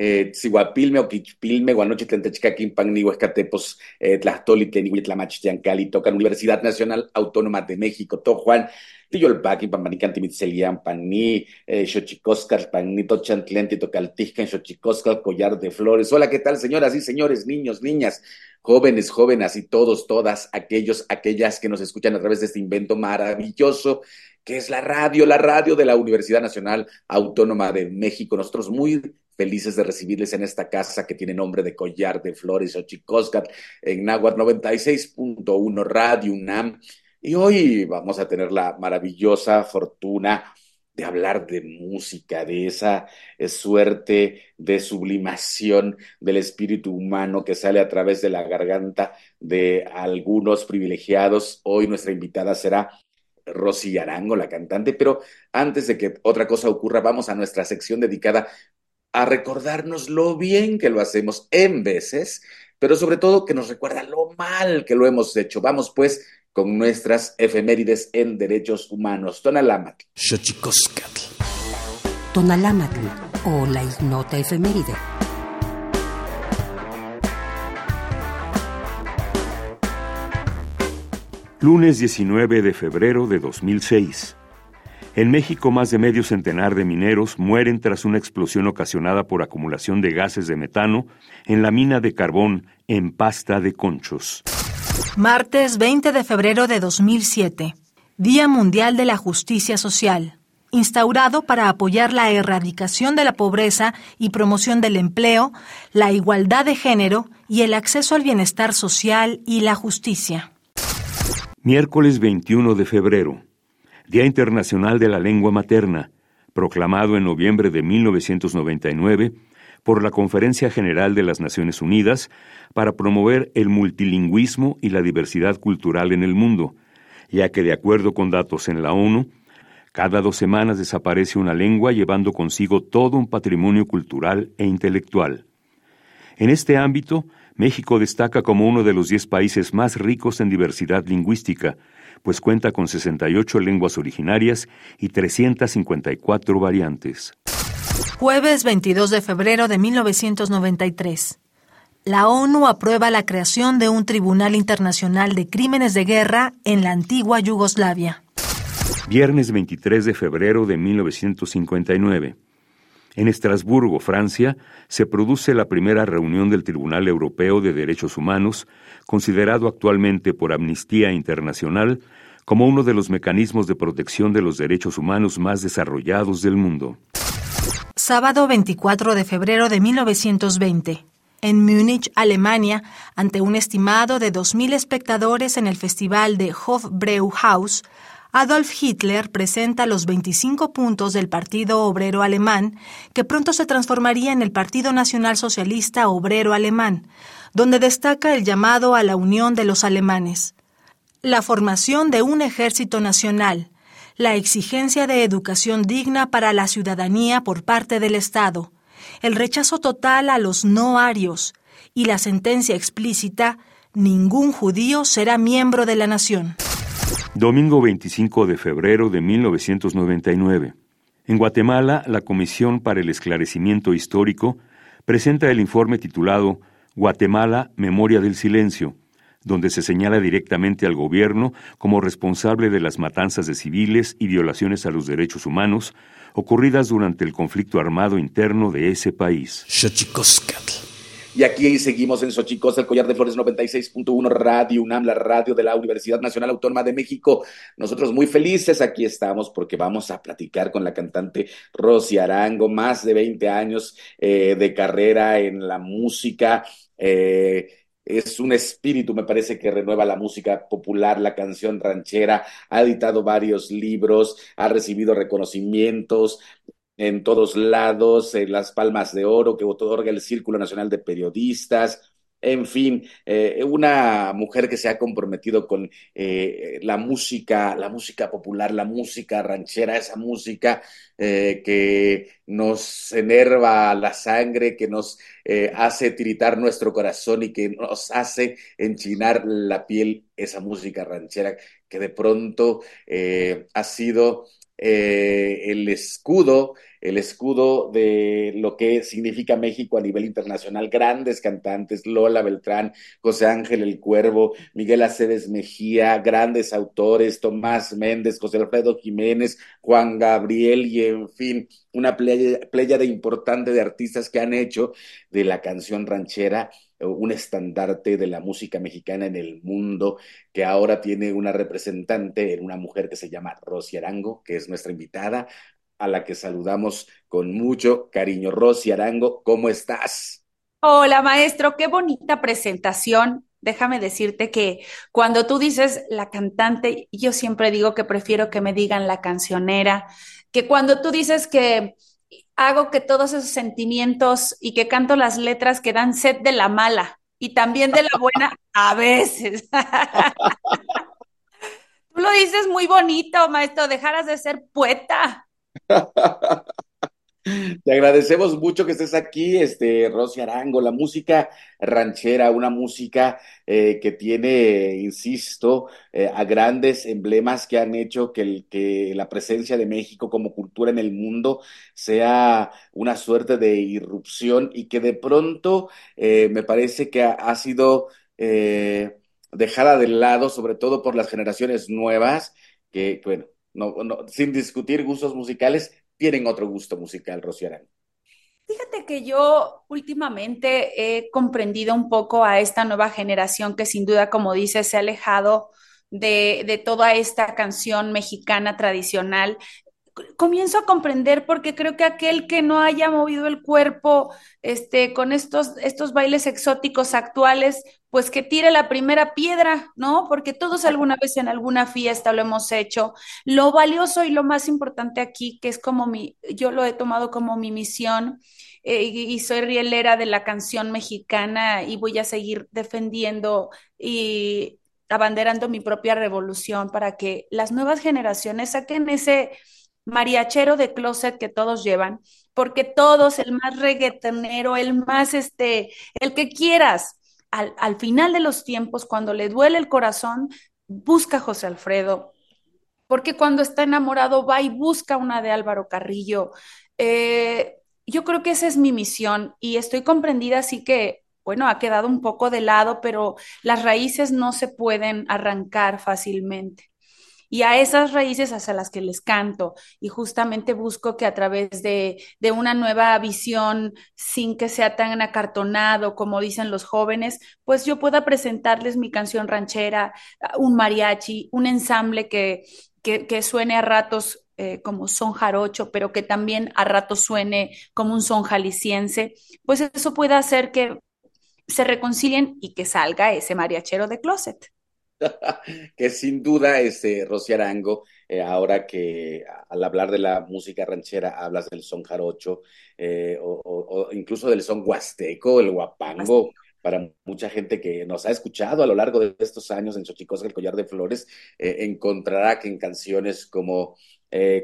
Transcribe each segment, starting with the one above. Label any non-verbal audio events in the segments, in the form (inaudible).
eh, tziguapilme, oquichpilme, guanochitlentechcaquin, pannihuescatepos, eh, tlastoli, tleniguitlamachiancali, tocan Universidad Nacional Autónoma de México, Tojuan, Tiyolpaqui, Pampanicanti, Mitzelian, Paní, eh, Xochicoscar, Panito, Chantlenti, Tocaltijca, Xochicoscar, Collar de Flores. Hola, ¿qué tal, señoras y señores, niños, niñas? jóvenes, jóvenes y todos, todas, aquellos, aquellas que nos escuchan a través de este invento maravilloso que es la radio, la radio de la Universidad Nacional Autónoma de México. Nosotros muy felices de recibirles en esta casa que tiene nombre de Collar de Flores o Chicoscat en Nahuatl 96.1 Radio UNAM. Y hoy vamos a tener la maravillosa fortuna de hablar de música, de esa suerte de sublimación del espíritu humano que sale a través de la garganta de algunos privilegiados. Hoy nuestra invitada será Rosy Arango, la cantante, pero antes de que otra cosa ocurra, vamos a nuestra sección dedicada a recordarnos lo bien que lo hacemos en veces, pero sobre todo que nos recuerda lo mal que lo hemos hecho. Vamos pues con nuestras efemérides en derechos humanos. Tonalámatl. Tonalámatl o la ignota efeméride. Lunes 19 de febrero de 2006. En México, más de medio centenar de mineros mueren tras una explosión ocasionada por acumulación de gases de metano en la mina de carbón en Pasta de Conchos. Martes 20 de febrero de 2007. Día Mundial de la Justicia Social. Instaurado para apoyar la erradicación de la pobreza y promoción del empleo, la igualdad de género y el acceso al bienestar social y la justicia. Miércoles 21 de febrero, Día Internacional de la Lengua Materna, proclamado en noviembre de 1999 por la Conferencia General de las Naciones Unidas para promover el multilingüismo y la diversidad cultural en el mundo, ya que de acuerdo con datos en la ONU, cada dos semanas desaparece una lengua llevando consigo todo un patrimonio cultural e intelectual. En este ámbito, México destaca como uno de los 10 países más ricos en diversidad lingüística, pues cuenta con 68 lenguas originarias y 354 variantes. Jueves 22 de febrero de 1993. La ONU aprueba la creación de un Tribunal Internacional de Crímenes de Guerra en la antigua Yugoslavia. Viernes 23 de febrero de 1959. En Estrasburgo, Francia, se produce la primera reunión del Tribunal Europeo de Derechos Humanos, considerado actualmente por Amnistía Internacional como uno de los mecanismos de protección de los derechos humanos más desarrollados del mundo. Sábado 24 de febrero de 1920. En Múnich, Alemania, ante un estimado de 2.000 espectadores en el festival de Hofbrauhaus, Adolf Hitler presenta los 25 puntos del Partido Obrero Alemán, que pronto se transformaría en el Partido Nacional Socialista Obrero Alemán, donde destaca el llamado a la unión de los alemanes, la formación de un ejército nacional, la exigencia de educación digna para la ciudadanía por parte del Estado, el rechazo total a los no arios y la sentencia explícita ningún judío será miembro de la nación. Domingo 25 de febrero de 1999. En Guatemala, la Comisión para el Esclarecimiento Histórico presenta el informe titulado Guatemala, Memoria del Silencio, donde se señala directamente al gobierno como responsable de las matanzas de civiles y violaciones a los derechos humanos ocurridas durante el conflicto armado interno de ese país. Y aquí seguimos en Xochicos, el collar de flores 96.1 Radio UNAM, la radio de la Universidad Nacional Autónoma de México. Nosotros muy felices aquí estamos porque vamos a platicar con la cantante Rosy Arango, más de 20 años eh, de carrera en la música. Eh, es un espíritu, me parece, que renueva la música popular, la canción ranchera, ha editado varios libros, ha recibido reconocimientos, en todos lados, en las palmas de oro que otorga el Círculo Nacional de Periodistas. En fin, eh, una mujer que se ha comprometido con eh, la música, la música popular, la música ranchera, esa música eh, que nos enerva la sangre, que nos hace tiritar nuestro corazón y que nos hace enchinar la piel, esa música ranchera que de pronto ha sido eh, el escudo, el escudo de lo que significa México a nivel internacional. Grandes cantantes, Lola Beltrán, José Ángel El Cuervo, Miguel Aceves Mejía, grandes autores, Tomás Méndez, José Alfredo Jiménez, Juan Gabriel y en fin, una playa, de importante de artistas que han hecho de la canción ranchera un estandarte de la música mexicana en el mundo, que ahora tiene una representante en una mujer que se llama Rosy Arango, que es nuestra invitada, a la que saludamos con mucho cariño. Rosy Arango, ¿cómo estás? Hola, maestro, qué bonita presentación. Déjame decirte que cuando tú dices la cantante, yo siempre digo que prefiero que me digan la cancionera, que cuando tú dices que hago que todos esos sentimientos y que canto las letras que dan sed de la mala y también de la buena a veces. (laughs) Tú lo dices muy bonito, maestro, dejaras de ser poeta. (laughs) Te agradecemos mucho que estés aquí, este, Rosy Arango, la música ranchera, una música eh, que tiene, insisto, eh, a grandes emblemas que han hecho que, la presencia de México como cultura en el mundo sea una suerte de irrupción y que de pronto eh, me parece que ha, sido dejada de lado, sobre todo por las generaciones nuevas, que, bueno, no, sin discutir gustos musicales, tienen otro gusto musical, Rociarán. Fíjate que yo últimamente he comprendido un poco a esta nueva generación que sin duda, como dices, se ha alejado de, de toda esta canción mexicana tradicional comienzo a comprender porque creo que aquel que no haya movido el cuerpo este, con estos, estos bailes exóticos actuales, pues que tire la primera piedra, ¿no? Porque todos alguna vez en alguna fiesta lo hemos hecho. Lo valioso y lo más importante aquí, que es como mi, yo lo he tomado como mi misión, eh, y soy rielera de la canción mexicana y voy a seguir defendiendo y abanderando mi propia revolución para que las nuevas generaciones saquen ese mariachero de closet que todos llevan, porque todos, el más reggaetonero, el más este, el que quieras, al, al final de los tiempos, cuando le duele el corazón, busca a José Alfredo, porque cuando está enamorado va y busca una de Álvaro Carrillo. Eh, yo creo que esa es mi misión y estoy comprendida, así que, bueno, ha quedado un poco de lado, pero las raíces no se pueden arrancar fácilmente y a esas raíces hacia las que les canto y justamente busco que a través de, de una nueva visión, sin que sea tan acartonado como dicen los jóvenes, pues yo pueda presentarles mi canción ranchera, un mariachi, un ensamble que, que, suene a ratos eh, como son jarocho, pero que también a ratos suene como un son jalisciense, pues eso puede hacer que se reconcilien y que salga ese mariachero de closet. (laughs) que sin duda, este, Rosy Arango, eh, ahora que al hablar de la música ranchera hablas del son jarocho eh, o, incluso del son huasteco, el guapango, para mucha gente que nos ha escuchado a lo largo de estos años en Xochicosca, el collar de flores, eh, encontrará que en canciones como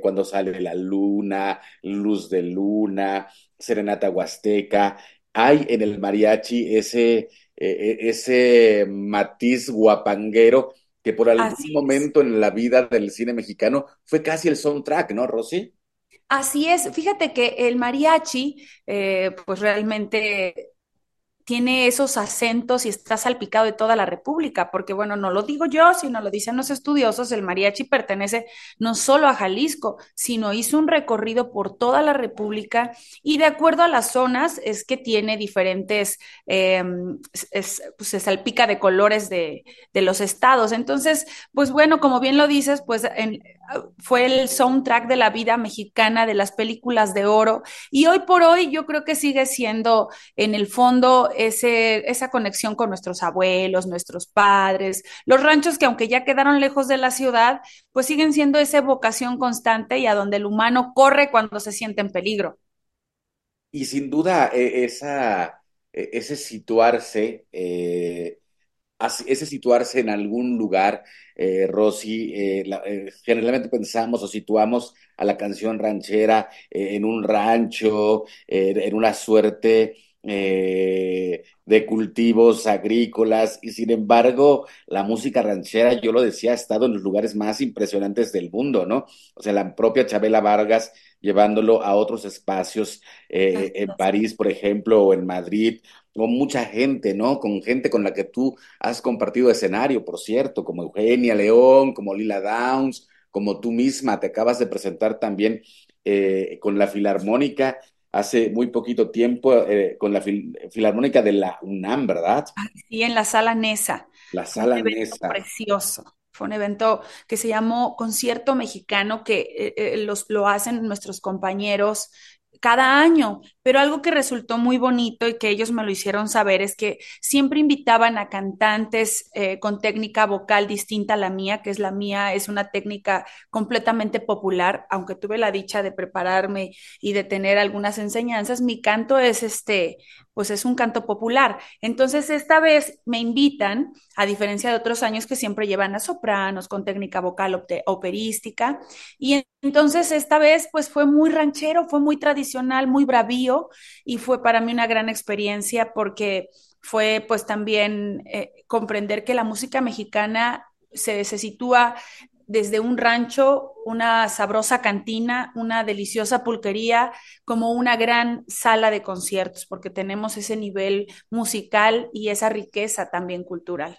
Cuando sale la luna, Luz de luna, Serenata Huasteca, hay en el mariachi ese e, e, ese matiz guapanguero que por algún momento en la vida del cine mexicano fue casi el soundtrack, ¿no, Rosy? Así es, fíjate que el mariachi, eh, pues realmente tiene esos acentos y está salpicado de toda la República, porque bueno, no lo digo yo, sino lo dicen los estudiosos, el mariachi pertenece no solo a Jalisco, sino hizo un recorrido por toda la República y de acuerdo a las zonas es que tiene diferentes, eh, pues se salpica de colores de, de, los estados. Entonces, pues bueno, como bien lo dices, pues en, fue el soundtrack de la vida mexicana, de las películas de oro, y hoy por hoy yo creo que sigue siendo en el fondo ese, esa conexión con nuestros abuelos, nuestros padres, los ranchos que aunque ya quedaron lejos de la ciudad, pues siguen siendo esa vocación constante y a donde el humano corre cuando se siente en peligro. Y sin duda, e, esa, e, ese situarse, eh, ese situarse en algún lugar, eh, Rosy, eh, eh, generalmente pensamos o situamos a la canción ranchera en un rancho, en una suerte eh, de cultivos agrícolas y sin embargo la música ranchera, yo lo decía, ha estado en los lugares más impresionantes del mundo, ¿no? O sea, la propia Chabela Vargas llevándolo a otros espacios, eh, en París, por ejemplo, o en Madrid, con mucha gente, ¿no? Con gente con la que tú has compartido escenario, por cierto, como Eugenia León, como Lila Downs, como tú misma te acabas de presentar también eh, con la Filarmónica hace muy poquito tiempo eh, con la Filarmónica de la UNAM, ¿verdad? Sí, en la sala Nesa. La sala Nesa. Precioso. Fue un evento que se llamó Concierto Mexicano, que eh, eh, los, lo hacen nuestros compañeros cada año, pero algo que resultó muy bonito y que ellos me lo hicieron saber es que siempre invitaban a cantantes eh, con técnica vocal distinta a la mía, que es la mía, es una técnica completamente popular, aunque tuve la dicha de prepararme y de tener algunas enseñanzas, mi canto es este, pues es un canto popular. Entonces, esta vez me invitan, a diferencia de otros años que siempre llevan a sopranos con técnica vocal operística, y entonces esta vez pues fue muy ranchero, fue muy tradicional, muy bravío, y fue para mí una gran experiencia porque fue pues también eh, comprender que la música mexicana se, se sitúa desde un rancho, una sabrosa cantina, una deliciosa pulquería, como una gran sala de conciertos, porque tenemos ese nivel musical y esa riqueza también cultural.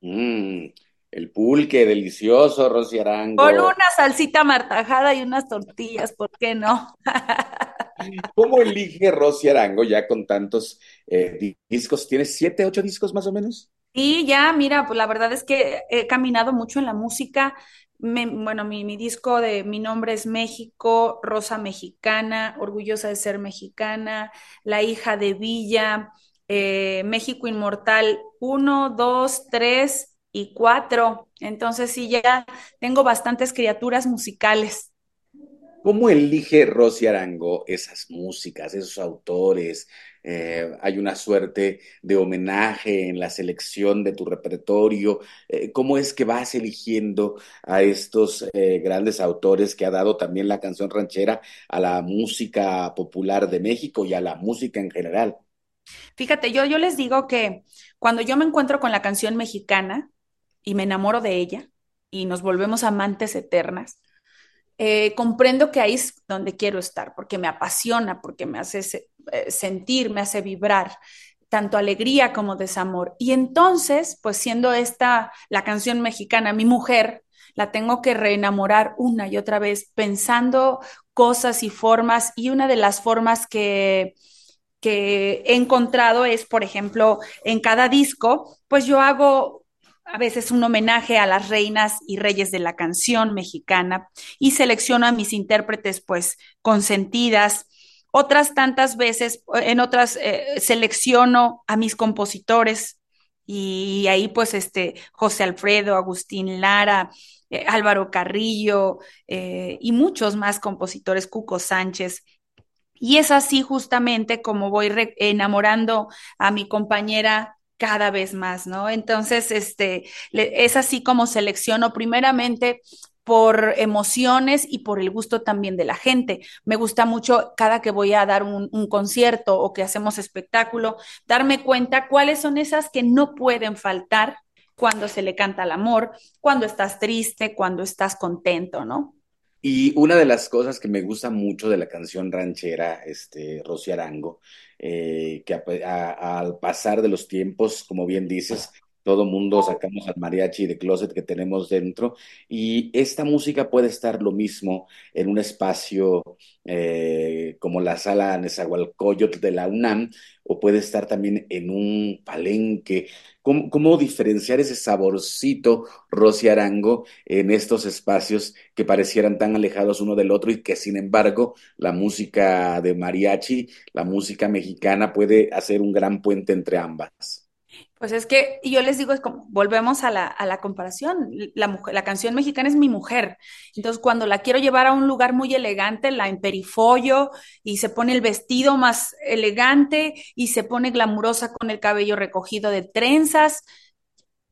Mm, el pulque, delicioso, Rosy Arango. Con una salsita martajada y unas tortillas, ¿por qué no? (laughs) ¿Cómo elige Rosy Arango ya con tantos eh, discos? ¿Tienes siete, ocho discos más o menos? Y ya, mira, pues la verdad es que he caminado mucho en la música. bueno, mi, disco de Mi nombre es México, Rosa Mexicana, Orgullosa de ser mexicana, La hija de Villa, eh, México Inmortal 1, 2, 3 y 4. Entonces sí, ya tengo bastantes criaturas musicales. ¿Cómo elige Rosy Arango esas músicas, esos autores? Eh, hay una suerte de homenaje en la selección de tu repertorio. Eh, ¿Cómo es que vas eligiendo a estos eh, grandes autores que ha dado también la canción ranchera a la música popular de México y a la música en general? Fíjate, yo, yo les digo que cuando yo me encuentro con la canción mexicana y me enamoro de ella y nos volvemos amantes eternas, comprendo que ahí es donde quiero estar, porque me apasiona, porque me hace sentir, me hace vibrar tanto alegría como desamor. Y entonces, pues siendo esta la canción mexicana, mi mujer, la tengo que reenamorar una y otra vez, pensando cosas y formas, y una de las formas que, que he encontrado es, por ejemplo, en cada disco, pues yo hago a veces un homenaje a las reinas y reyes de la canción mexicana y selecciono a mis intérpretes pues consentidas. Otras tantas veces, en otras eh, selecciono a mis compositores y ahí pues este José Alfredo, Agustín Lara, eh, Álvaro Carrillo eh, y muchos más compositores, Cuco Sánchez. Y es así justamente como voy enamorando a mi compañera cada vez más, ¿no? Entonces, este, es así como selecciono primeramente por emociones y por el gusto también de la gente. Me gusta mucho cada que voy a dar un, concierto o que hacemos espectáculo, darme cuenta cuáles son esas que no pueden faltar cuando se le canta el amor, cuando estás triste, cuando estás contento, ¿no? Y una de las cosas que me gusta mucho de la canción ranchera, este, Rosy Arango, eh, que al pasar de los tiempos, como bien dices, todo mundo sacamos al mariachi de closet que tenemos dentro y esta música puede estar lo mismo en un espacio eh, como la sala Nezahualcóyotl de la UNAM o puede estar también en un palenque. ¿Cómo, cómo diferenciar ese saborcito Rosy Arango en estos espacios que parecieran tan alejados uno del otro y que sin embargo la música de mariachi, la música mexicana puede hacer un gran puente entre ambas? Pues es que yo les digo, es como, volvemos a la, a la comparación, la, la canción mexicana es mi mujer, entonces cuando la quiero llevar a un lugar muy elegante, la emperifollo y se pone el vestido más elegante y se pone glamurosa con el cabello recogido de trenzas,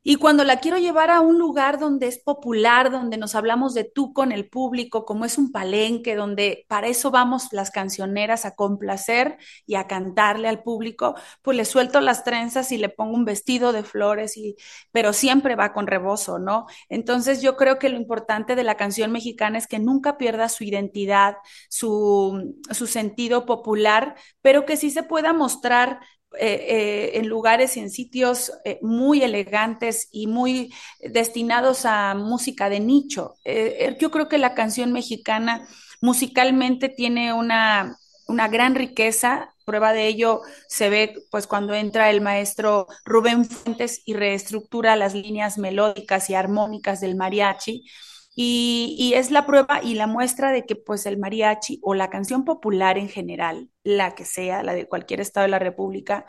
Y cuando la quiero llevar a un lugar donde es popular, donde nos hablamos de tú con el público, como es un palenque, donde para eso vamos las cancioneras a complacer y a cantarle al público, pues le suelto las trenzas y le pongo un vestido de flores, y, pero siempre va con rebozo, ¿no? Entonces yo creo que lo importante de la canción mexicana es que nunca pierda su identidad, su, su sentido popular, pero que sí se pueda mostrar eh, eh, en lugares y en sitios eh, muy elegantes y muy destinados a música de nicho. yo creo que la canción mexicana musicalmente tiene una, una gran riqueza. Prueba de ello se ve pues cuando entra el maestro Rubén Fuentes y reestructura las líneas melódicas y armónicas del mariachi y, es la prueba y la muestra de que pues el mariachi o la canción popular en general, la que sea, la de cualquier estado de la República,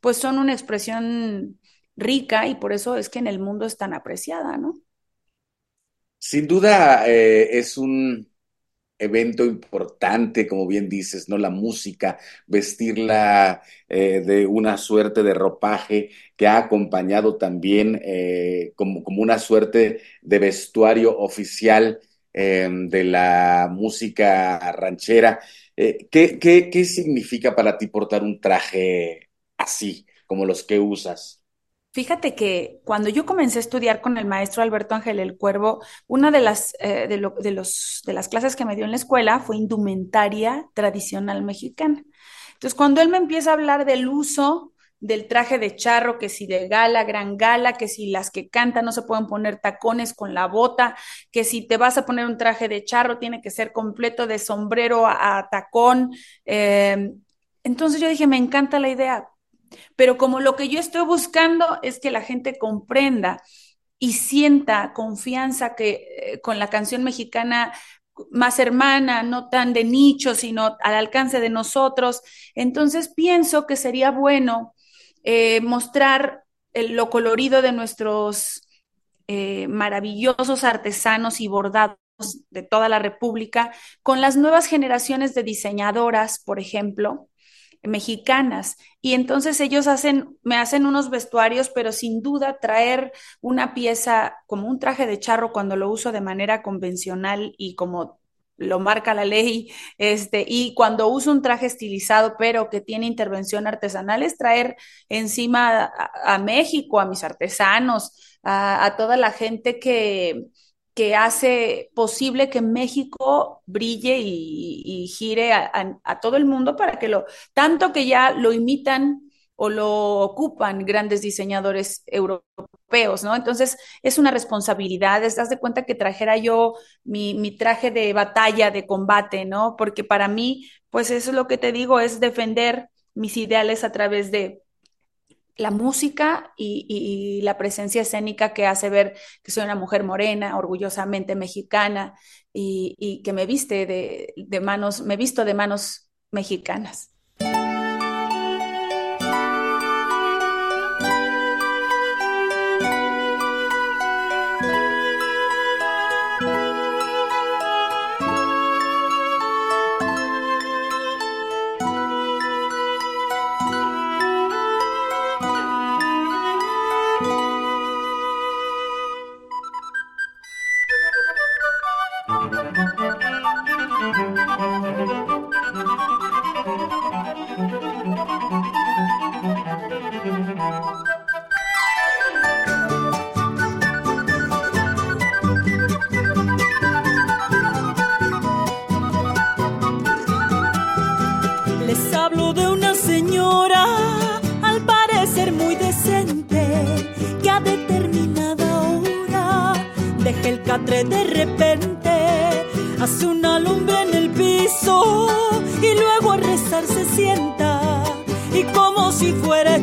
pues son una expresión rica y por eso es que en el mundo es tan apreciada, ¿no? Sin duda eh, es un evento importante, como bien dices, ¿no? La música, vestirla eh, de una suerte de ropaje que ha acompañado también eh, como, como, una suerte de vestuario oficial em, de la música ranchera. Eh, ¿qué, qué, qué significa para ti portar un traje así, como los que usas? Fíjate que cuando yo comencé a estudiar con el maestro Alberto Ángel el Cuervo, una de las, eh, de, los, de las clases que me dio en la escuela fue indumentaria tradicional mexicana. Entonces, cuando él me empieza a hablar del uso del traje de charro, que si de gala, gran gala, que si las que cantan no se pueden poner tacones con la bota, que si te vas a poner un traje de charro tiene que ser completo de sombrero a, tacón. Eh, entonces yo dije, me encanta la idea, pero como lo que yo estoy buscando es que la gente comprenda y sienta confianza que eh, con la canción mexicana más hermana, no tan de nicho, sino al alcance de nosotros. Entonces pienso que sería bueno eh, mostrar lo colorido de nuestros eh, maravillosos artesanos y bordados de toda la República con las nuevas generaciones de diseñadoras, por ejemplo, mexicanas. Y entonces ellos hacen, me hacen unos vestuarios, pero sin duda traer una pieza como un traje de charro cuando lo uso de manera convencional y como lo marca la ley, este, y cuando uso un traje estilizado, pero que tiene intervención artesanal, es traer encima a, México, a mis artesanos, a toda la gente que, que hace posible que México brille y, gire a, todo el mundo para que lo, tanto que ya lo imitan o lo ocupan grandes diseñadores europeos, ¿no? Entonces es una responsabilidad, es, das de cuenta que trajera yo mi, mi traje de batalla, de combate, ¿no? Porque para mí, pues eso es lo que te digo, es defender mis ideales a través de la música y, la presencia escénica que hace ver que soy una mujer morena, orgullosamente mexicana y, que me viste de, manos, me visto de manos mexicanas.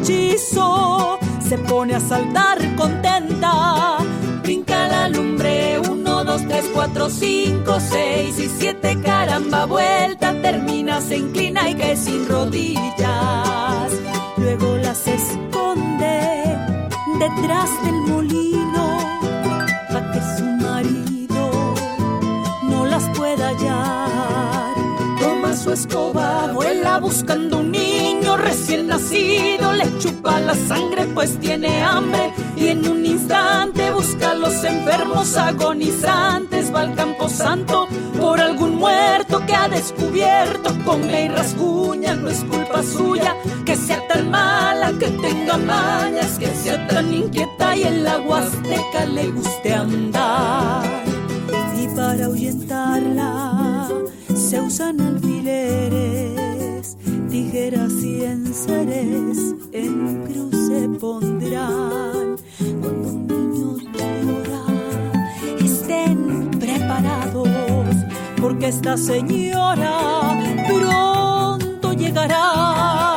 Se pone a saltar contenta. Brinca la lumbre, uno, dos, tres, cuatro, cinco, seis y siete, caramba, vuelta, termina, se inclina y cae sin rodillas. Luego las esconde detrás del molino su escoba, vuela buscando un niño recién nacido, le chupa la sangre pues tiene hambre y en un instante busca a los enfermos agonizantes, va al campo santo por algún muerto que ha descubierto, come y rasguña, no es culpa suya, que sea tan mala, que tenga mañas, que sea tan inquieta y en la huasteca le guste andar. Y para ahuyentarla se usan alfileres, tijeras y enseres en cruz se pondrán. Cuando un niño llora, estén preparados, porque esta señora pronto llegará.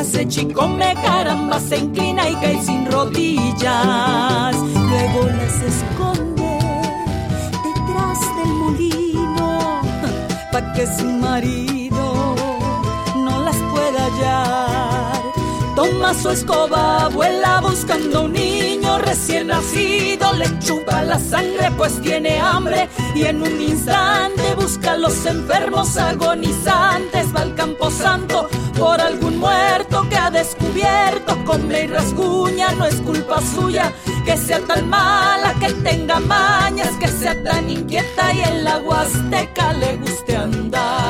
Hace chico me caramba se inclina y cae sin rodillas. Luego las esconde detrás del molino para que su marido su escoba, vuela buscando un niño recién nacido, le chupa la sangre pues tiene hambre y en un instante busca a los enfermos agonizantes, va al campo santo por algún muerto que ha descubierto, come y rasguña, no es culpa suya que sea tan mala, que tenga mañas, que sea tan inquieta y en la huasteca le guste andar.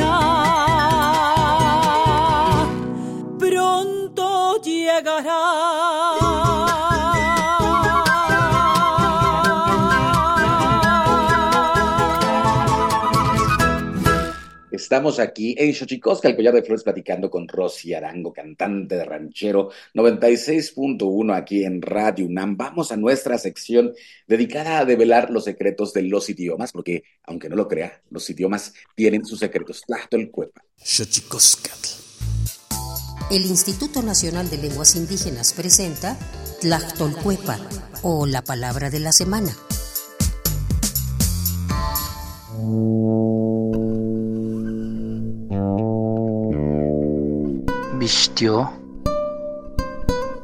Estamos aquí en Xochicosca, el collar de flores, platicando con Rosy Arango, cantante de ranchero 96.1 aquí en Radio UNAM. Vamos a nuestra sección dedicada a develar los secretos de los idiomas, porque, aunque no lo crea, los idiomas tienen sus secretos. Tlachtolcuepa. Xochicoscatl. El Instituto Nacional de Lenguas Indígenas presenta Tlachtolcuepa, o la palabra de la semana.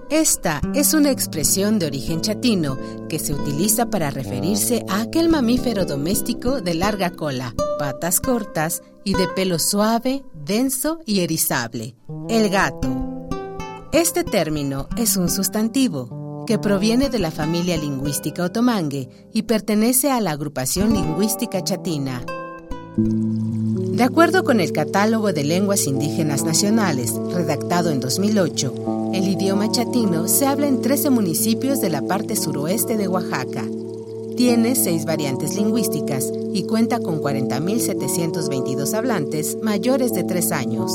Esta es una expresión de origen chatino que se utiliza para referirse a aquel mamífero doméstico de larga cola, patas cortas y de pelo suave, denso y erizable, el gato. Este término es un sustantivo que proviene de la familia lingüística otomangue y pertenece a la agrupación lingüística chatina. De acuerdo con el Catálogo de Lenguas Indígenas Nacionales, redactado en 2008, el idioma chatino se habla en 13 municipios de la parte suroeste de Oaxaca. Tiene seis variantes lingüísticas y cuenta con 40.722 hablantes mayores de 3 años.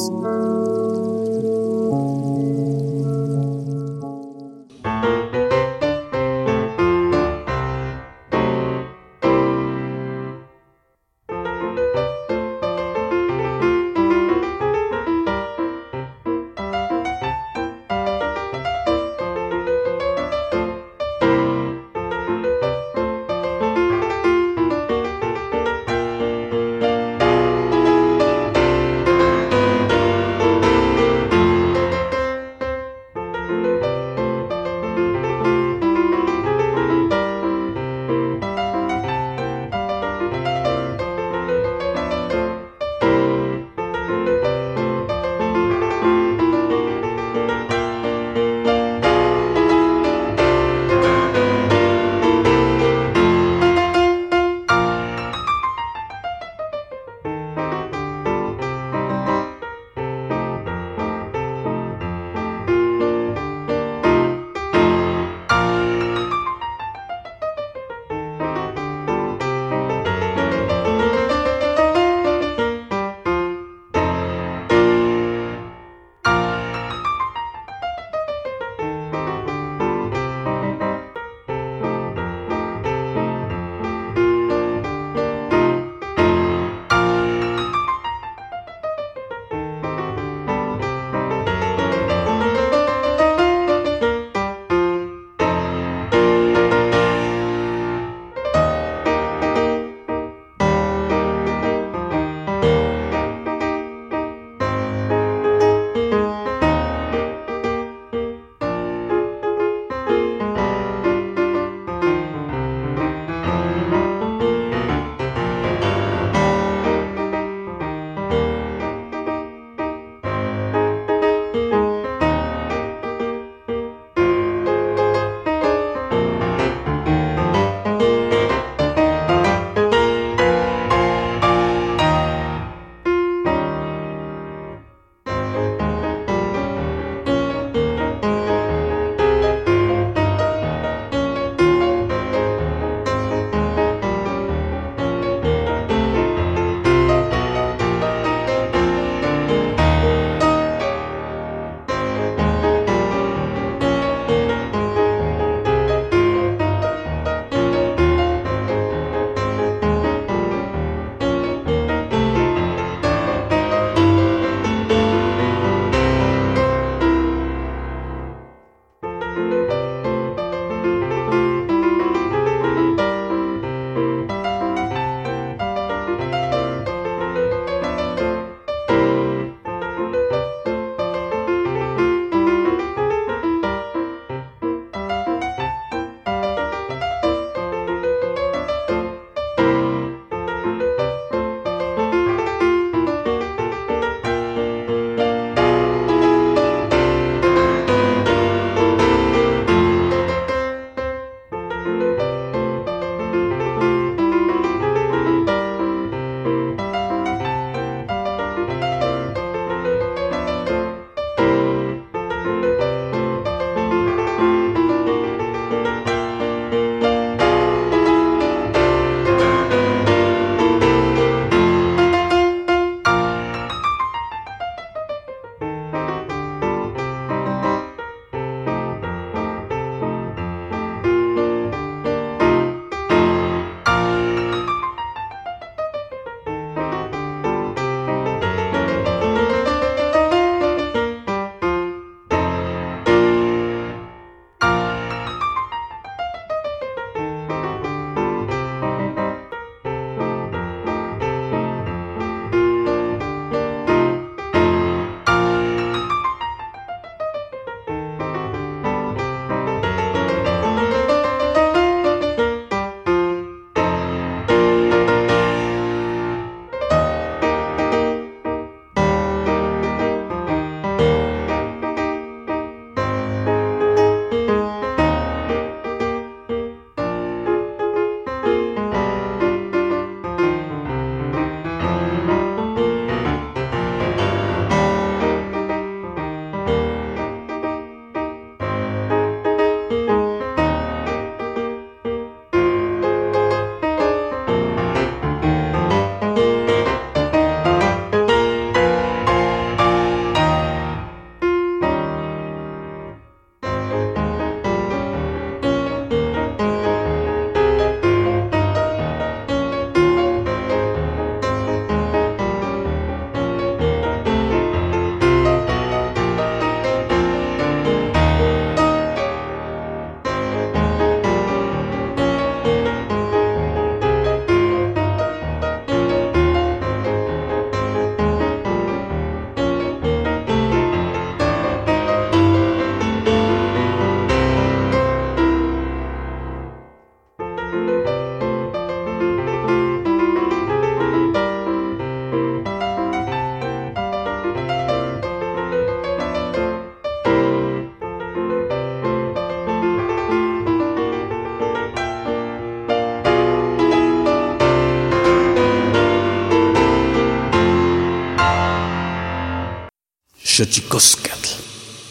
Xochicoscatl.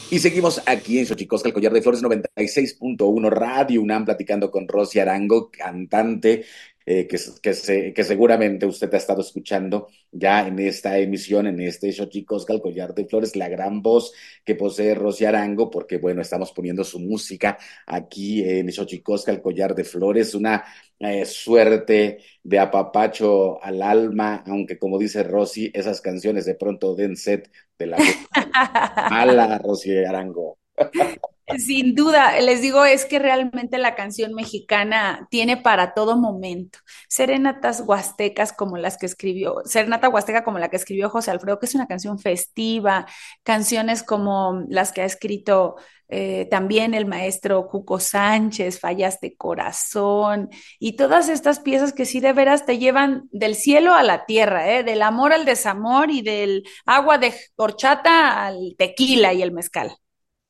Y seguimos aquí en Xochicosca, el collar de flores 96.1 Radio UNAM, platicando con Rosy Arango, cantante eh, que, que, que, seguramente usted ha estado escuchando ya en esta emisión, en este Xochicosca, el collar de flores, la gran voz que posee Rosy Arango, porque bueno, estamos poniendo su música aquí en Xochicosca, el collar de flores, una eh, suerte de apapacho al alma, aunque como dice Rosy, esas canciones de pronto den set de la (laughs) mala Rosy Arango. (laughs) Sin duda, les digo, es que realmente la canción mexicana tiene para todo momento. Serenatas huastecas como las que escribió, Serenata Huasteca como la que escribió José Alfredo, que es una canción festiva, canciones como las que ha escrito eh, también el maestro Cuco Sánchez, Fallas de Corazón, y todas estas piezas que sí de veras te llevan del cielo a la tierra, ¿eh? del amor al desamor y del agua de horchata al tequila y el mezcal.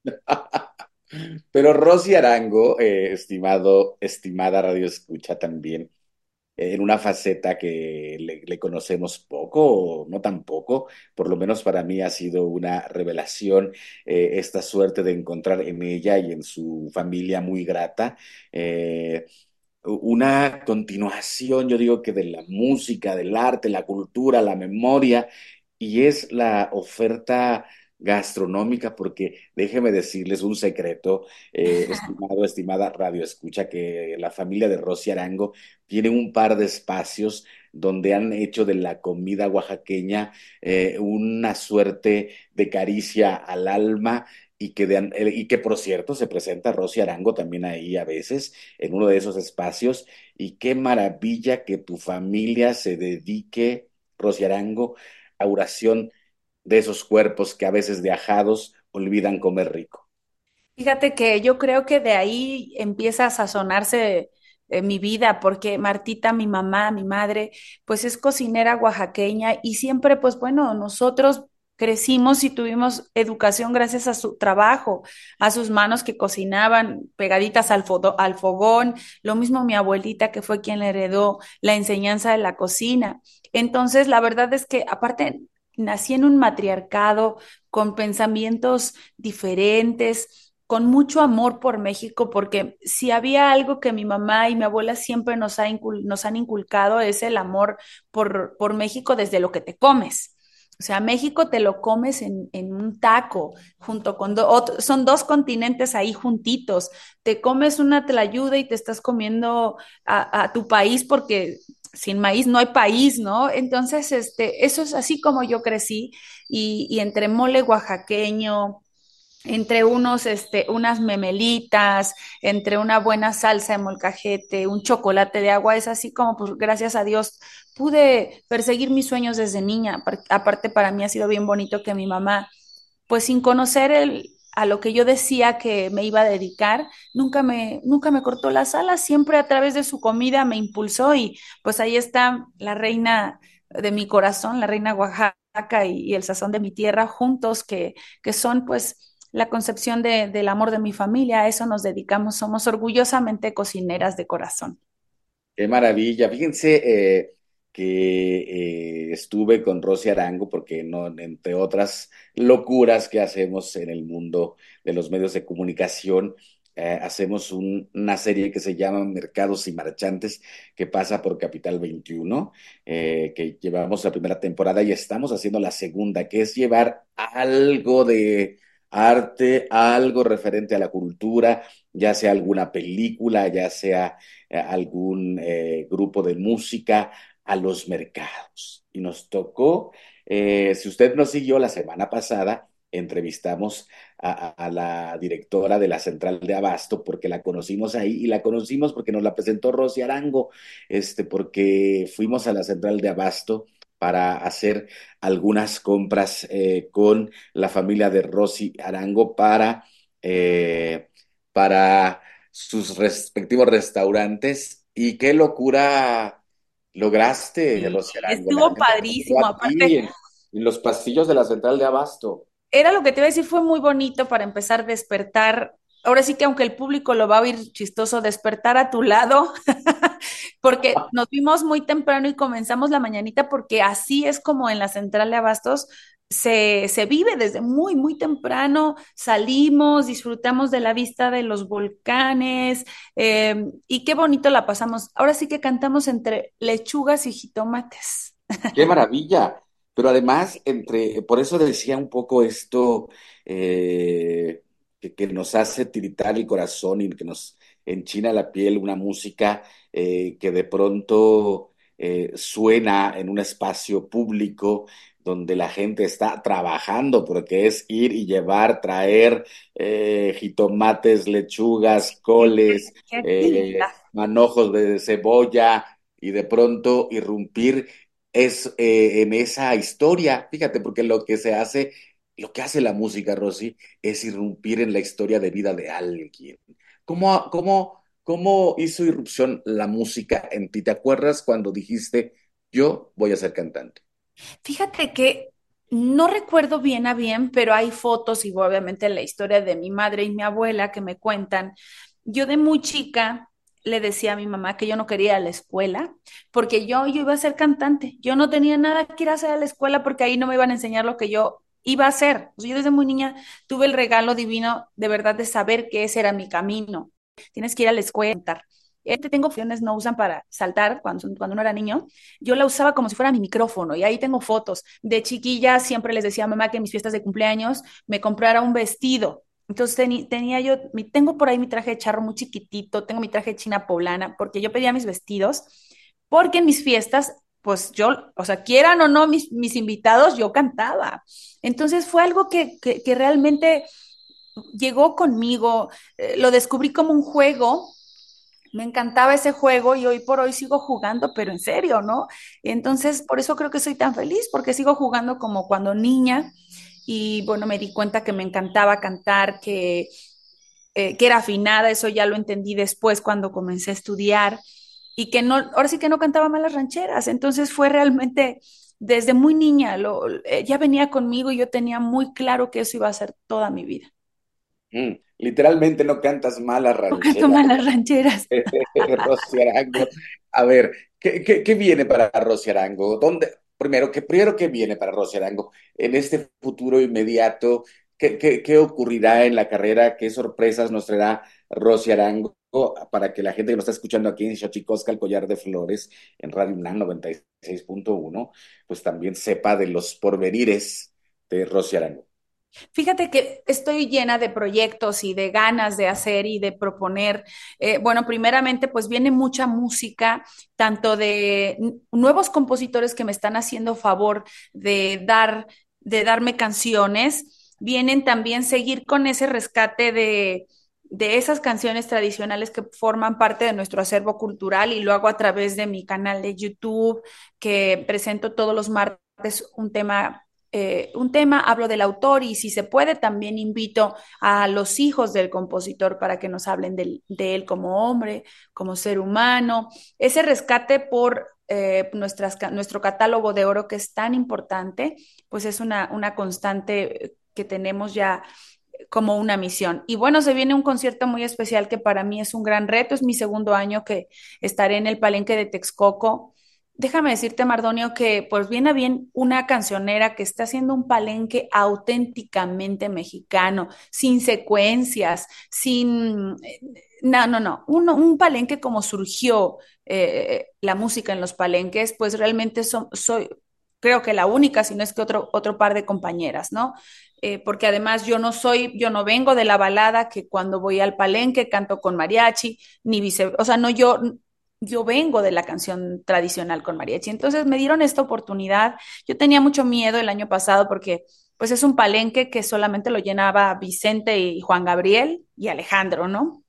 (laughs) Pero Rosy Arango, eh, estimado, estimada Radio Escucha también, en una faceta que le, conocemos poco o no tan poco, por lo menos para mí ha sido una revelación eh, esta suerte de encontrar en ella y en su familia muy grata. Eh, una continuación, yo digo que de la música, del arte, la cultura, la memoria, y es la oferta gastronómica, porque déjeme decirles un secreto, eh, (laughs) estimado, estimada Radio Escucha, que la familia de Rosy Arango tiene un par de espacios donde han hecho de la comida oaxaqueña eh, una suerte de caricia al alma y que, eh, y que por cierto se presenta Rosy Arango también ahí a veces en uno de esos espacios. Y qué maravilla que tu familia se dedique, Rosy Arango, a oración de esos cuerpos que a veces viajados olvidan comer rico. Fíjate que yo creo que de ahí empieza a sazonarse eh, mi vida, porque Martita, mi mamá, mi madre, pues es cocinera oaxaqueña y siempre, pues bueno, nosotros crecimos y tuvimos educación gracias a su trabajo, a sus manos que cocinaban pegaditas al, al fogón, lo mismo mi abuelita que fue quien le heredó la enseñanza de la cocina. Entonces, la verdad es que aparte nací en un matriarcado con pensamientos diferentes, con mucho amor por México, porque si había algo que mi mamá y mi abuela siempre nos, nos han inculcado es el amor por, por México desde lo que te comes. O sea, México te lo comes en, un taco, junto con son dos continentes ahí juntitos. Te comes una tlayuda y te estás comiendo a tu país porque sin maíz no hay país, ¿no? Entonces, este, eso es así como yo crecí y, entre mole oaxaqueño, entre unos, este, unas memelitas, entre una buena salsa de molcajete, un chocolate de agua, es así como, pues, gracias a Dios, pude perseguir mis sueños desde niña. Aparte, para mí ha sido bien bonito que mi mamá, pues, sin conocer el, a lo que yo decía que me iba a dedicar, nunca me, nunca me cortó las alas, siempre a través de su comida me impulsó y pues ahí está la reina de mi corazón, la reina Oaxaca y, el sazón de mi tierra juntos, que, que son pues la concepción de, del amor de mi familia, a eso nos dedicamos, somos orgullosamente cocineras de corazón. Qué maravilla, fíjense, eh, que eh, estuve con Rosy Arango, porque entre otras locuras que hacemos en el mundo de los medios de comunicación, eh, hacemos una serie que se llama Mercados y Marchantes, que pasa por Capital 21, eh, que llevamos la primera temporada y estamos haciendo la segunda, que es llevar algo de arte, algo referente a la cultura, ya sea alguna película, ya sea algún grupo de música, a los mercados. Y nos tocó, eh, si usted nos siguió la semana pasada, entrevistamos a, la directora de la central de Abasto porque la conocimos ahí y la conocimos porque nos la presentó Rosy Arango, este, porque fuimos a la central de Abasto para hacer algunas compras eh, con la familia de Rosy Arango para, eh, para sus respectivos restaurantes. Y qué locura Lograste, sí, Estuvo padrísimo, aparte. En, los pasillos de la central de Abasto. Era lo que te iba a decir, fue muy bonito para empezar a despertar. Ahora sí que aunque el público lo va a oír chistoso, despertar a tu lado, (laughs) porque nos vimos muy temprano y comenzamos la mañanita, porque así es como en la central de Abastos se, se, vive desde muy, muy temprano, salimos, disfrutamos de la vista de los volcanes eh, y qué bonito la pasamos. Ahora sí que cantamos entre lechugas y jitomates. (laughs) Qué maravilla. Pero además, entre, por eso decía un poco esto eh, que, nos hace tiritar el corazón y que nos enchina la piel, una música eh, que de pronto suena en un espacio público donde la gente está trabajando, porque es ir y llevar, traer eh, jitomates, lechugas, coles, eh, manojos de cebolla y de pronto irrumpir es eh, en esa historia. Fíjate, porque lo que se hace, lo que hace la música, Rosy, es irrumpir en la historia de vida de alguien. ¿Cómo, cómo, cómo hizo irrupción la música en ti? ¿Te acuerdas cuando dijiste, yo voy a ser cantante? Fíjate que no recuerdo bien a bien, pero hay fotos y obviamente la historia de mi madre y mi abuela que me cuentan. Yo de muy chica le decía a mi mamá que yo no quería ir a la escuela porque yo, iba a ser cantante. Yo no tenía nada que ir a hacer a la escuela porque ahí no me iban a enseñar lo que yo iba a hacer. yo desde muy niña tuve el regalo divino de verdad de saber que ese era mi camino. Tienes que ir a la escuela. Este tengo opciones no usan para saltar cuando, cuando uno era niño. Yo la usaba como si fuera mi micrófono y ahí tengo fotos. De chiquilla siempre les decía a mamá que en mis fiestas de cumpleaños me comprara un vestido. Entonces tenía yo, tengo por ahí mi traje de charro muy chiquitito, tengo mi traje de china poblana, porque yo pedía mis vestidos, porque en mis fiestas, pues yo, o sea, quieran o no mis, mis invitados, yo cantaba. Entonces fue algo que, que, que realmente llegó conmigo, eh, lo descubrí como un juego me encantaba ese juego y hoy por hoy sigo jugando, pero en serio, ¿no? Entonces, por eso creo que soy tan feliz, porque sigo jugando como cuando niña y bueno, me di cuenta que me encantaba cantar, que, eh, que era afinada, eso ya lo entendí después cuando comencé a estudiar y que no, ahora sí que no cantaba malas rancheras, entonces fue realmente desde muy niña, lo, eh, ya venía conmigo y yo tenía muy claro que eso iba a ser toda mi vida. Mm, literalmente no cantas malas rancheras. No canto malas rancheras. (laughs) Rosy Arango. A ver, ¿qué, qué, qué viene para Rosy Arango? ¿Dónde, primero, ¿qué, primero, ¿qué viene para Rosy Arango? En este futuro inmediato, ¿qué, qué, qué ocurrirá en la carrera? ¿Qué sorpresas nos traerá Rosy Arango? para que la gente que nos está escuchando aquí en Xochicosca, el collar de flores, en Radio UNAM 96.1, pues también sepa de los porvenires de Rosy Arango. Fíjate que estoy llena de proyectos y de ganas de hacer y de proponer. Eh, bueno, primeramente, pues viene mucha música, tanto de nuevos compositores que me están haciendo favor de dar, de darme canciones. Vienen también seguir con ese rescate de, de esas canciones tradicionales que forman parte de nuestro acervo cultural y lo hago a través de mi canal de YouTube, que presento todos los martes un tema eh, un tema, hablo del autor y si se puede, también invito a los hijos del compositor para que nos hablen de, él como hombre, como ser humano. Ese rescate por eh, nuestras, nuestro catálogo de oro que es tan importante, pues es una, una constante que tenemos ya como una misión. Y bueno, se viene un concierto muy especial que para mí es un gran reto, es mi segundo año que estaré en el Palenque de Texcoco déjame decirte, Mardonio, que pues viene bien una cancionera que está haciendo un palenque auténticamente mexicano, sin secuencias, sin... No, no, no, un, un palenque como surgió eh, la música en los palenques, pues realmente soy, creo que la única, si no es que otro, otro par de compañeras, ¿no? Eh, porque además yo no soy, yo no vengo de la balada que cuando voy al palenque canto con mariachi, ni vice, o sea, no, yo yo vengo de la canción tradicional con mariachi. Entonces me dieron esta oportunidad. Yo tenía mucho miedo el año pasado porque pues es un palenque que solamente lo llenaba Vicente y Juan Gabriel y Alejandro, ¿no?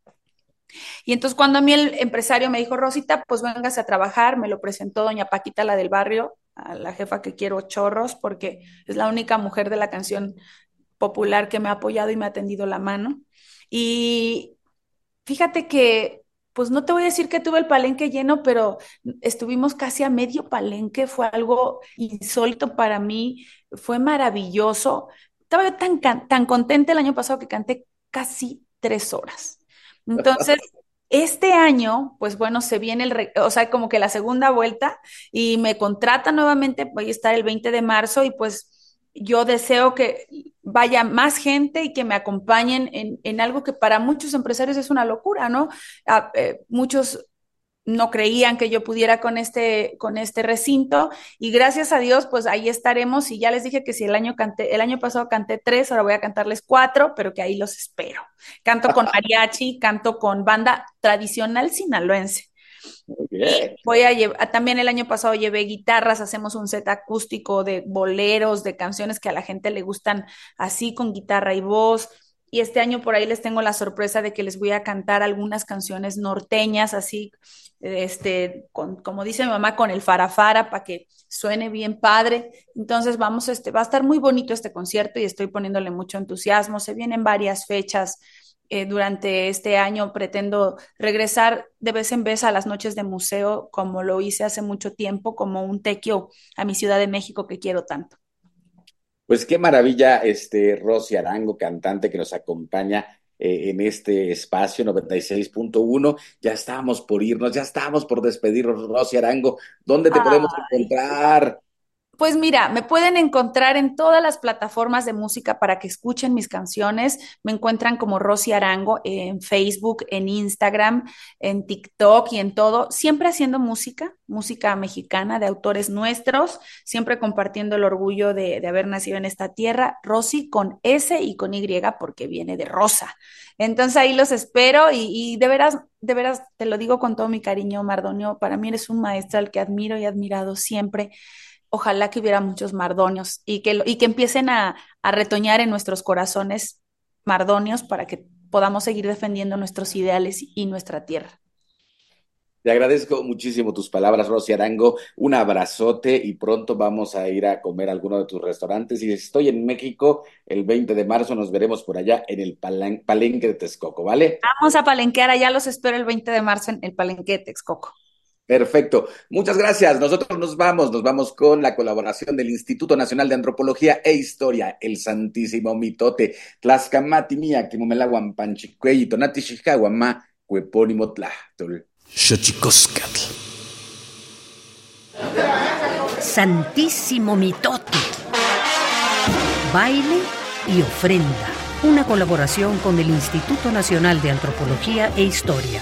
Y entonces cuando a mí el empresario me dijo, Rosita, pues véngase a trabajar, me lo presentó doña Paquita, la del barrio, a la jefa que quiero chorros, porque es la única mujer de la canción popular que me ha apoyado y me ha tendido la mano. Y fíjate que pues no te voy a decir que tuve el palenque lleno, pero estuvimos casi a medio palenque, fue algo insólito para mí, fue maravilloso. Estaba tan, tan contenta el año pasado que canté casi tres horas. (laughs) Entonces, este año, pues bueno, se viene el, o sea, como que la segunda vuelta y me contrata nuevamente, voy a estar el 20 de marzo y pues yo deseo que vaya más gente y que me acompañen en, algo que para muchos empresarios es una locura, ¿no? Ah, eh, muchos no creían que yo pudiera con este, con este recinto y gracias a Dios, pues ahí estaremos y ya les dije que si el año canté, el año pasado canté tres, ahora voy a cantarles cuatro, pero que ahí los espero. Canto con (laughs) mariachi, canto con banda tradicional sinaloense. Voy a llevar, también el año pasado llevé guitarras, hacemos un set acústico de boleros, de canciones que a la gente le gustan así con guitarra y voz. Y este año por ahí les tengo la sorpresa de que les voy a cantar algunas canciones norteñas, así, este, con, como dice mi mamá, con el farafara para que suene bien padre. Entonces vamos, este, va a estar muy bonito este concierto y estoy poniéndole mucho entusiasmo. Se vienen varias fechas eh, durante este año pretendo regresar de vez en vez a las noches de museo, como lo hice hace mucho tiempo, como un tequio a mi Ciudad de México que quiero tanto. Pues qué maravilla, este Rosy Arango, cantante que nos acompaña eh, en este espacio 96.1. Ya estamos por irnos, ya estamos por despedirnos, Rosy Arango. ¿Dónde te podemos encontrar? Pues mira, me pueden encontrar en todas las plataformas de música para que escuchen mis canciones. Me encuentran como Rosy Arango en Facebook, en Instagram, en TikTok y en todo. Siempre haciendo música, música mexicana de autores nuestros, siempre compartiendo el orgullo de, haber nacido en esta tierra. Rosy con S y con Y porque viene de rosa. Entonces ahí los espero y, y de veras, de veras, te lo digo con todo mi cariño, Mardonio. Para mí eres un maestro al que admiro y admirado siempre ojalá que hubiera muchos mardonios y que, y que empiecen a, retoñar en nuestros corazones mardonios para que podamos seguir defendiendo nuestros ideales y nuestra tierra. Te agradezco muchísimo tus palabras, Rosy Arango. Un abrazote y pronto vamos a ir a comer a alguno de tus restaurantes. Y si estoy en México, el 20 de marzo nos veremos por allá en el Palenque de Texcoco, ¿vale? Vamos a palenquear, allá los espero el 20 de marzo en el Palenque de Texcoco. Perfecto. Muchas gracias. Nosotros nos vamos, nos vamos con la colaboración del Instituto Nacional de Antropología e Historia, el Santísimo Mitote, Tlaxcamati Mía, Kimumelaguan Panchicuey, Tonati Xicahuamá, Cuepónimo Tlachtol. Santísimo Mitote. Baile y ofrenda. Una colaboración con el Instituto Nacional de Antropología e Historia.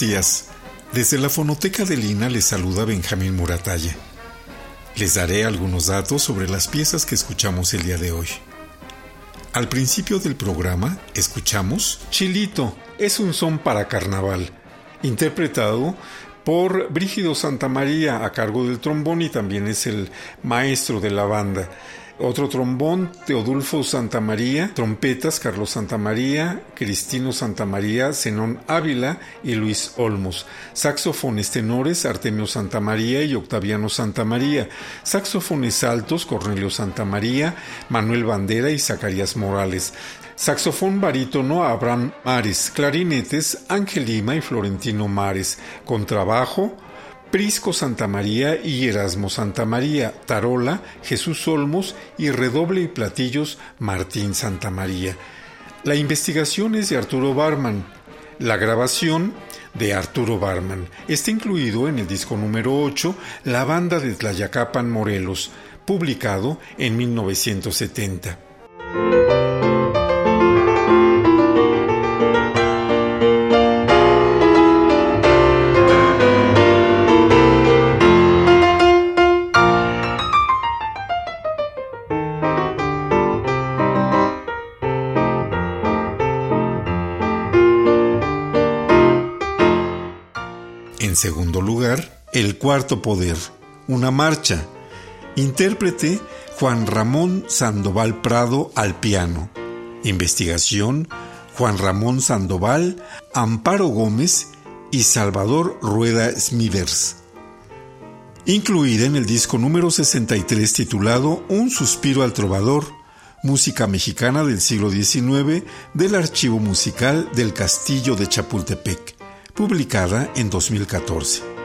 Días. Desde la fonoteca de Lina les saluda Benjamín Muratalla. Les daré algunos datos sobre las piezas que escuchamos el día de hoy. Al principio del programa escuchamos Chilito, es un son para carnaval, interpretado por Brígido Santamaría a cargo del trombón y también es el maestro de la banda. Otro trombón, Teodulfo Santamaría, trompetas, Carlos Santamaría, Cristino Santamaría, Zenón Ávila y Luis Olmos. Saxofones tenores, Artemio Santamaría y Octaviano Santamaría. Saxofones altos, Cornelio Santamaría, Manuel Bandera y Zacarías Morales. Saxofón barítono Abraham Mares, clarinetes Ángel Lima y Florentino Mares, contrabajo Prisco Santa María y Erasmo Santa María, tarola Jesús Olmos y redoble y platillos Martín Santa María. La investigación es de Arturo Barman. La grabación de Arturo Barman está incluido en el disco número 8 La banda de Tlayacapan Morelos, publicado en 1970. Cuarto Poder, una marcha. Intérprete Juan Ramón Sandoval Prado al piano. Investigación Juan Ramón Sandoval, Amparo Gómez y Salvador Rueda Smithers. Incluida en el disco número 63 titulado Un suspiro al trovador, música mexicana del siglo XIX del Archivo Musical del Castillo de Chapultepec, publicada en 2014.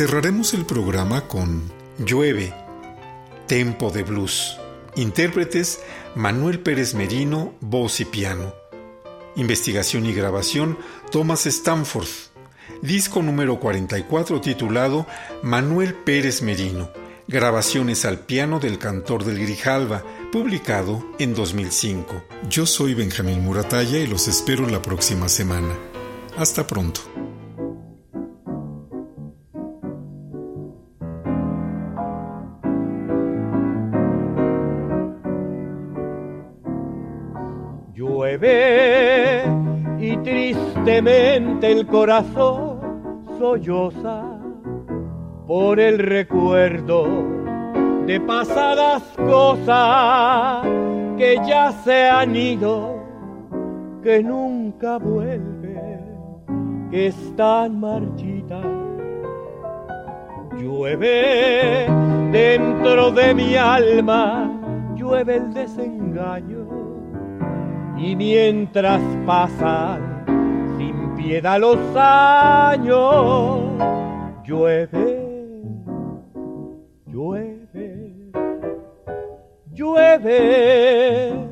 Cerraremos el programa con Llueve, Tempo de Blues. Intérpretes Manuel Pérez Merino, voz y piano. Investigación y grabación Thomas Stanford. Disco número 44 titulado Manuel Pérez Merino. Grabaciones al piano del cantor del Grijalva, publicado en 2005. Yo soy Benjamín Muratalla y los espero la próxima semana. Hasta pronto. El corazón solloza por el recuerdo de pasadas cosas que ya se han ido, que nunca vuelven, que están marchitas. Llueve dentro de mi alma, llueve el desengaño y mientras pasan piedad los años, llueve, llueve, llueve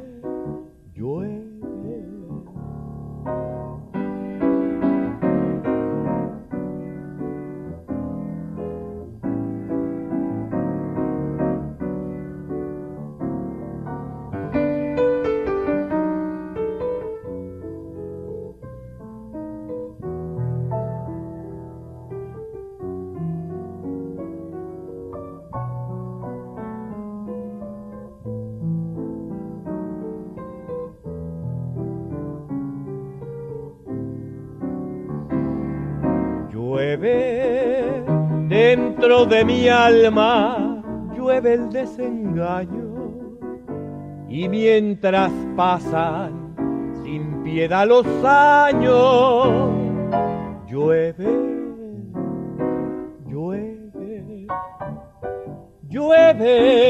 de mi alma llueve el desengaño. Y mientras pasan sin piedad los años llueve llueve llueve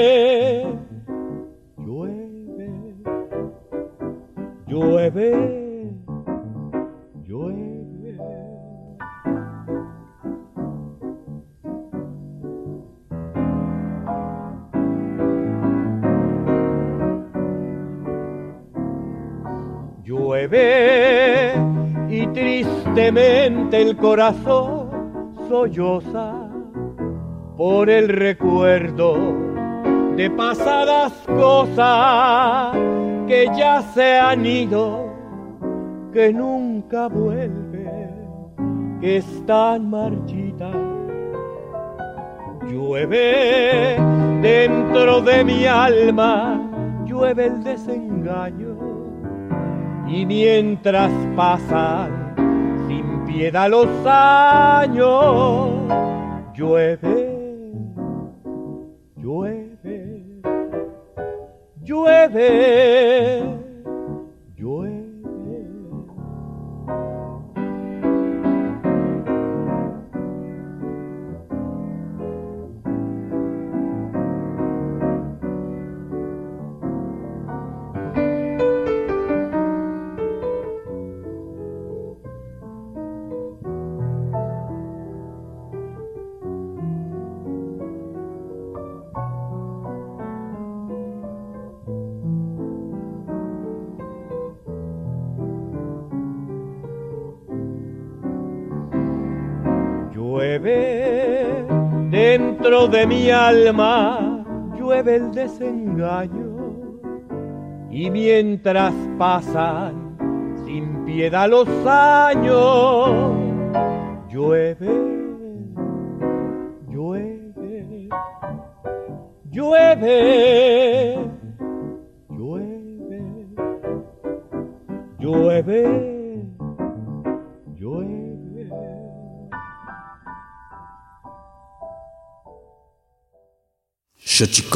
corazón solloza por el recuerdo de pasadas cosas que ya se han ido, que nunca vuelven, que están marchitas. Llueve dentro de mi alma, llueve el desengaño y mientras pasan piedad los años, llueve, llueve, llueve mi alma llueve el desengaño y mientras pasan sin piedad los años llueve